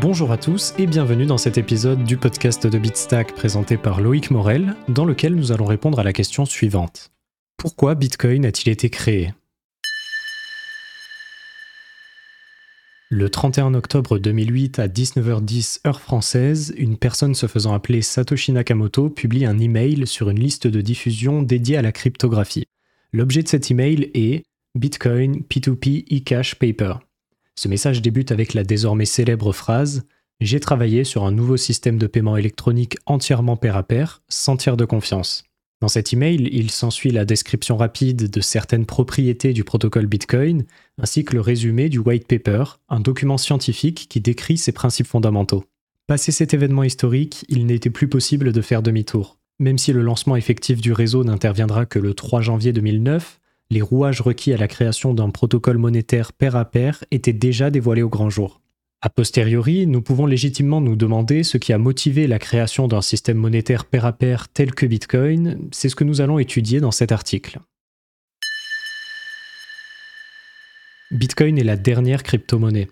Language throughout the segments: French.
Bonjour à tous et bienvenue dans cet épisode du podcast de Bitstack présenté par Loïc Morel, dans lequel nous allons répondre à la question suivante. Pourquoi Bitcoin a-t-il été créé? Le 31 octobre 2008 à 19h10 heure française, une personne se faisant appeler Satoshi Nakamoto publie un email sur une liste de diffusion dédiée à la cryptographie. L'objet de cet email est Bitcoin P2P e-cash paper. Ce message débute avec la désormais célèbre phrase J'ai travaillé sur un nouveau système de paiement électronique entièrement pair à pair, sans tiers de confiance. Dans cet email, il s'ensuit la description rapide de certaines propriétés du protocole Bitcoin, ainsi que le résumé du white paper, un document scientifique qui décrit ses principes fondamentaux. Passé cet événement historique, il n'était plus possible de faire demi-tour. Même si le lancement effectif du réseau n'interviendra que le 3 janvier 2009, les rouages requis à la création d'un protocole monétaire pair à pair étaient déjà dévoilés au grand jour. A posteriori, nous pouvons légitimement nous demander ce qui a motivé la création d'un système monétaire pair à pair tel que Bitcoin, c'est ce que nous allons étudier dans cet article. Bitcoin est la dernière crypto-monnaie.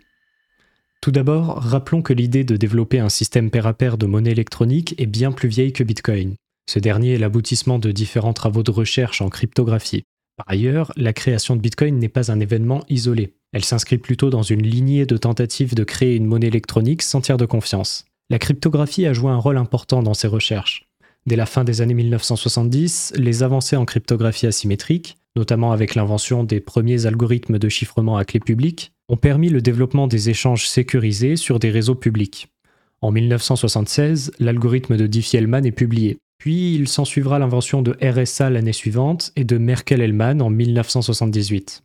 Tout d'abord, rappelons que l'idée de développer un système pair à pair de monnaie électronique est bien plus vieille que Bitcoin. Ce dernier est l'aboutissement de différents travaux de recherche en cryptographie. Par ailleurs, la création de Bitcoin n'est pas un événement isolé. Elle s'inscrit plutôt dans une lignée de tentatives de créer une monnaie électronique sans tiers de confiance. La cryptographie a joué un rôle important dans ces recherches. Dès la fin des années 1970, les avancées en cryptographie asymétrique, notamment avec l'invention des premiers algorithmes de chiffrement à clé publique, ont permis le développement des échanges sécurisés sur des réseaux publics. En 1976, l'algorithme de Diffie-Hellman est publié. Puis il s'ensuivra l'invention de RSA l'année suivante et de Merkel-Hellman en 1978.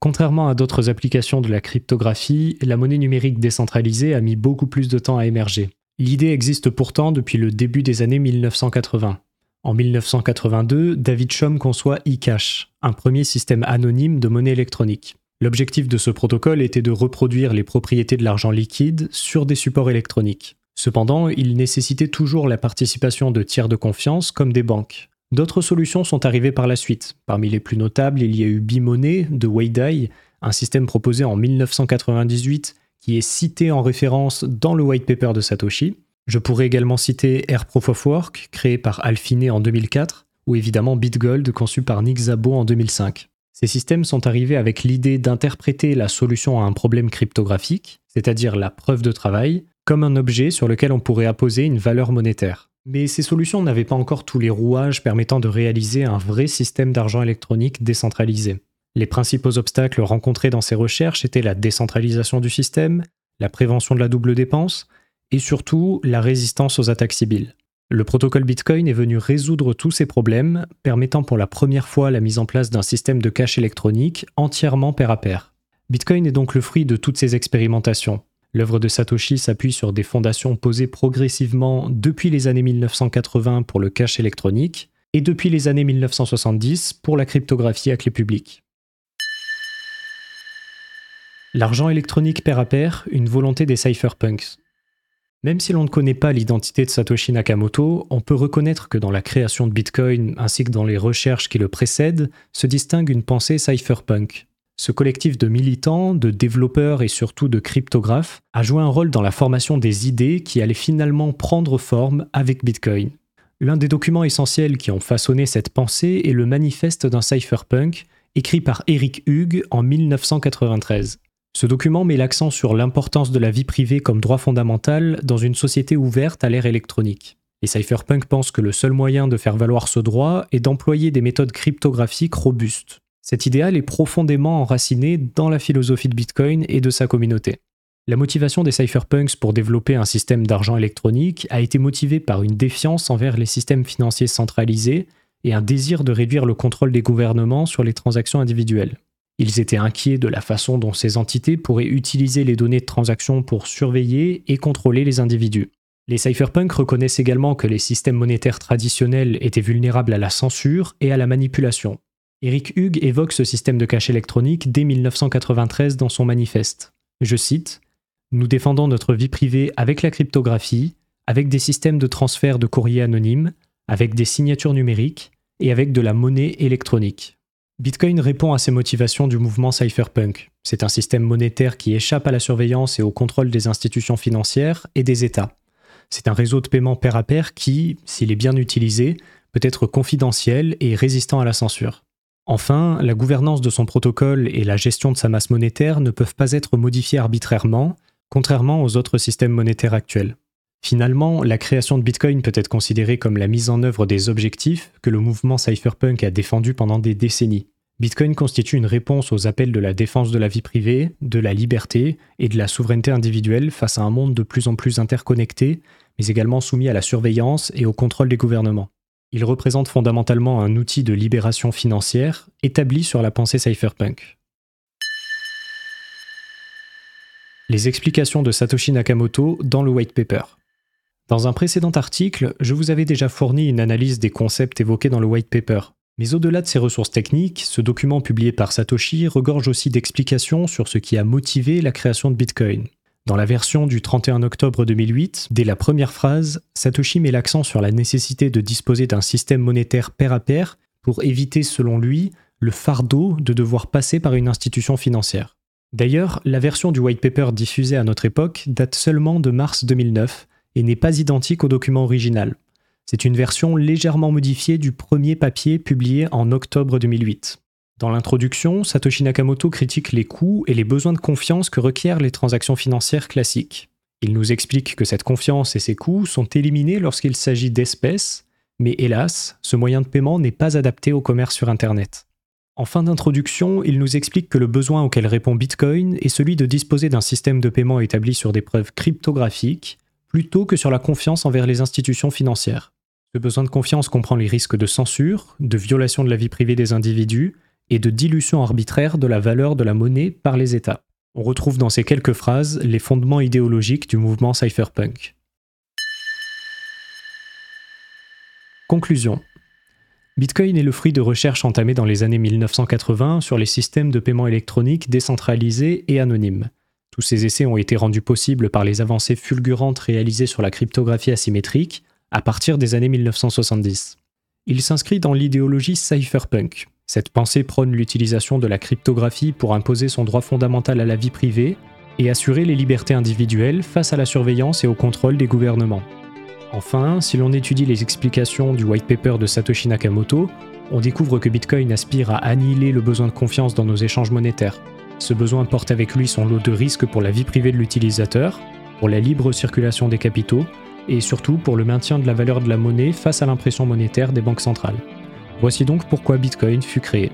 Contrairement à d'autres applications de la cryptographie, la monnaie numérique décentralisée a mis beaucoup plus de temps à émerger. L'idée existe pourtant depuis le début des années 1980. En 1982, David Chom conçoit eCash, un premier système anonyme de monnaie électronique. L'objectif de ce protocole était de reproduire les propriétés de l'argent liquide sur des supports électroniques. Cependant, il nécessitait toujours la participation de tiers de confiance comme des banques. D'autres solutions sont arrivées par la suite. Parmi les plus notables, il y a eu Bimoney de Weidai, un système proposé en 1998 qui est cité en référence dans le white paper de Satoshi. Je pourrais également citer Air Proof of Work, créé par Alphine en 2004, ou évidemment BitGold, conçu par Nick Szabo en 2005. Ces systèmes sont arrivés avec l'idée d'interpréter la solution à un problème cryptographique, c'est-à-dire la preuve de travail, comme un objet sur lequel on pourrait apposer une valeur monétaire. Mais ces solutions n'avaient pas encore tous les rouages permettant de réaliser un vrai système d'argent électronique décentralisé. Les principaux obstacles rencontrés dans ces recherches étaient la décentralisation du système, la prévention de la double dépense, et surtout la résistance aux attaques civiles. Le protocole Bitcoin est venu résoudre tous ces problèmes, permettant pour la première fois la mise en place d'un système de cash électronique entièrement pair à pair. Bitcoin est donc le fruit de toutes ces expérimentations. L'œuvre de Satoshi s'appuie sur des fondations posées progressivement depuis les années 1980 pour le cash électronique et depuis les années 1970 pour la cryptographie à clé publique. L'argent électronique pair à pair, une volonté des cypherpunks. Même si l'on ne connaît pas l'identité de Satoshi Nakamoto, on peut reconnaître que dans la création de Bitcoin ainsi que dans les recherches qui le précèdent, se distingue une pensée cypherpunk. Ce collectif de militants, de développeurs et surtout de cryptographes a joué un rôle dans la formation des idées qui allaient finalement prendre forme avec Bitcoin. L'un des documents essentiels qui ont façonné cette pensée est le manifeste d'un cypherpunk, écrit par Eric Hugues en 1993. Ce document met l'accent sur l'importance de la vie privée comme droit fondamental dans une société ouverte à l'ère électronique. Les cypherpunks pensent que le seul moyen de faire valoir ce droit est d'employer des méthodes cryptographiques robustes. Cet idéal est profondément enraciné dans la philosophie de Bitcoin et de sa communauté. La motivation des cypherpunks pour développer un système d'argent électronique a été motivée par une défiance envers les systèmes financiers centralisés et un désir de réduire le contrôle des gouvernements sur les transactions individuelles. Ils étaient inquiets de la façon dont ces entités pourraient utiliser les données de transactions pour surveiller et contrôler les individus. Les cypherpunks reconnaissent également que les systèmes monétaires traditionnels étaient vulnérables à la censure et à la manipulation. Eric Hugues évoque ce système de cache électronique dès 1993 dans son manifeste. Je cite Nous défendons notre vie privée avec la cryptographie, avec des systèmes de transfert de courrier anonymes, avec des signatures numériques et avec de la monnaie électronique. Bitcoin répond à ces motivations du mouvement cypherpunk. C'est un système monétaire qui échappe à la surveillance et au contrôle des institutions financières et des États. C'est un réseau de paiement pair à pair qui, s'il est bien utilisé, peut être confidentiel et résistant à la censure. Enfin, la gouvernance de son protocole et la gestion de sa masse monétaire ne peuvent pas être modifiées arbitrairement, contrairement aux autres systèmes monétaires actuels. Finalement, la création de Bitcoin peut être considérée comme la mise en œuvre des objectifs que le mouvement cypherpunk a défendus pendant des décennies. Bitcoin constitue une réponse aux appels de la défense de la vie privée, de la liberté et de la souveraineté individuelle face à un monde de plus en plus interconnecté, mais également soumis à la surveillance et au contrôle des gouvernements. Il représente fondamentalement un outil de libération financière établi sur la pensée cypherpunk. Les explications de Satoshi Nakamoto dans le white paper. Dans un précédent article, je vous avais déjà fourni une analyse des concepts évoqués dans le white paper. Mais au-delà de ces ressources techniques, ce document publié par Satoshi regorge aussi d'explications sur ce qui a motivé la création de Bitcoin. Dans la version du 31 octobre 2008, dès la première phrase, Satoshi met l'accent sur la nécessité de disposer d'un système monétaire pair à pair pour éviter, selon lui, le fardeau de devoir passer par une institution financière. D'ailleurs, la version du white paper diffusée à notre époque date seulement de mars 2009 et n'est pas identique au document original. C'est une version légèrement modifiée du premier papier publié en octobre 2008. Dans l'introduction, Satoshi Nakamoto critique les coûts et les besoins de confiance que requièrent les transactions financières classiques. Il nous explique que cette confiance et ses coûts sont éliminés lorsqu'il s'agit d'espèces, mais hélas, ce moyen de paiement n'est pas adapté au commerce sur Internet. En fin d'introduction, il nous explique que le besoin auquel répond Bitcoin est celui de disposer d'un système de paiement établi sur des preuves cryptographiques, plutôt que sur la confiance envers les institutions financières. Ce besoin de confiance comprend les risques de censure, de violation de la vie privée des individus, et de dilution arbitraire de la valeur de la monnaie par les États. On retrouve dans ces quelques phrases les fondements idéologiques du mouvement cypherpunk. Conclusion. Bitcoin est le fruit de recherches entamées dans les années 1980 sur les systèmes de paiement électronique décentralisés et anonymes. Tous ces essais ont été rendus possibles par les avancées fulgurantes réalisées sur la cryptographie asymétrique à partir des années 1970. Il s'inscrit dans l'idéologie cypherpunk, cette pensée prône l'utilisation de la cryptographie pour imposer son droit fondamental à la vie privée et assurer les libertés individuelles face à la surveillance et au contrôle des gouvernements. Enfin, si l'on étudie les explications du white paper de Satoshi Nakamoto, on découvre que Bitcoin aspire à annihiler le besoin de confiance dans nos échanges monétaires. Ce besoin porte avec lui son lot de risques pour la vie privée de l'utilisateur, pour la libre circulation des capitaux, et surtout pour le maintien de la valeur de la monnaie face à l'impression monétaire des banques centrales. Voici donc pourquoi Bitcoin fut créé.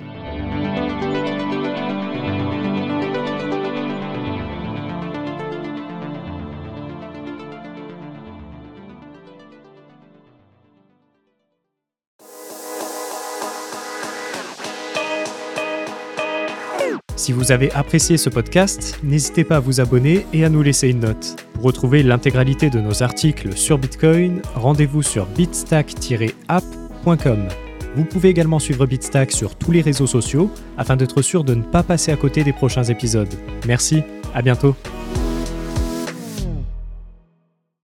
Si vous avez apprécié ce podcast, n'hésitez pas à vous abonner et à nous laisser une note. Pour retrouver l'intégralité de nos articles sur Bitcoin, rendez-vous sur bitstack-app.com. Vous pouvez également suivre Bitstack sur tous les réseaux sociaux afin d'être sûr de ne pas passer à côté des prochains épisodes. Merci, à bientôt.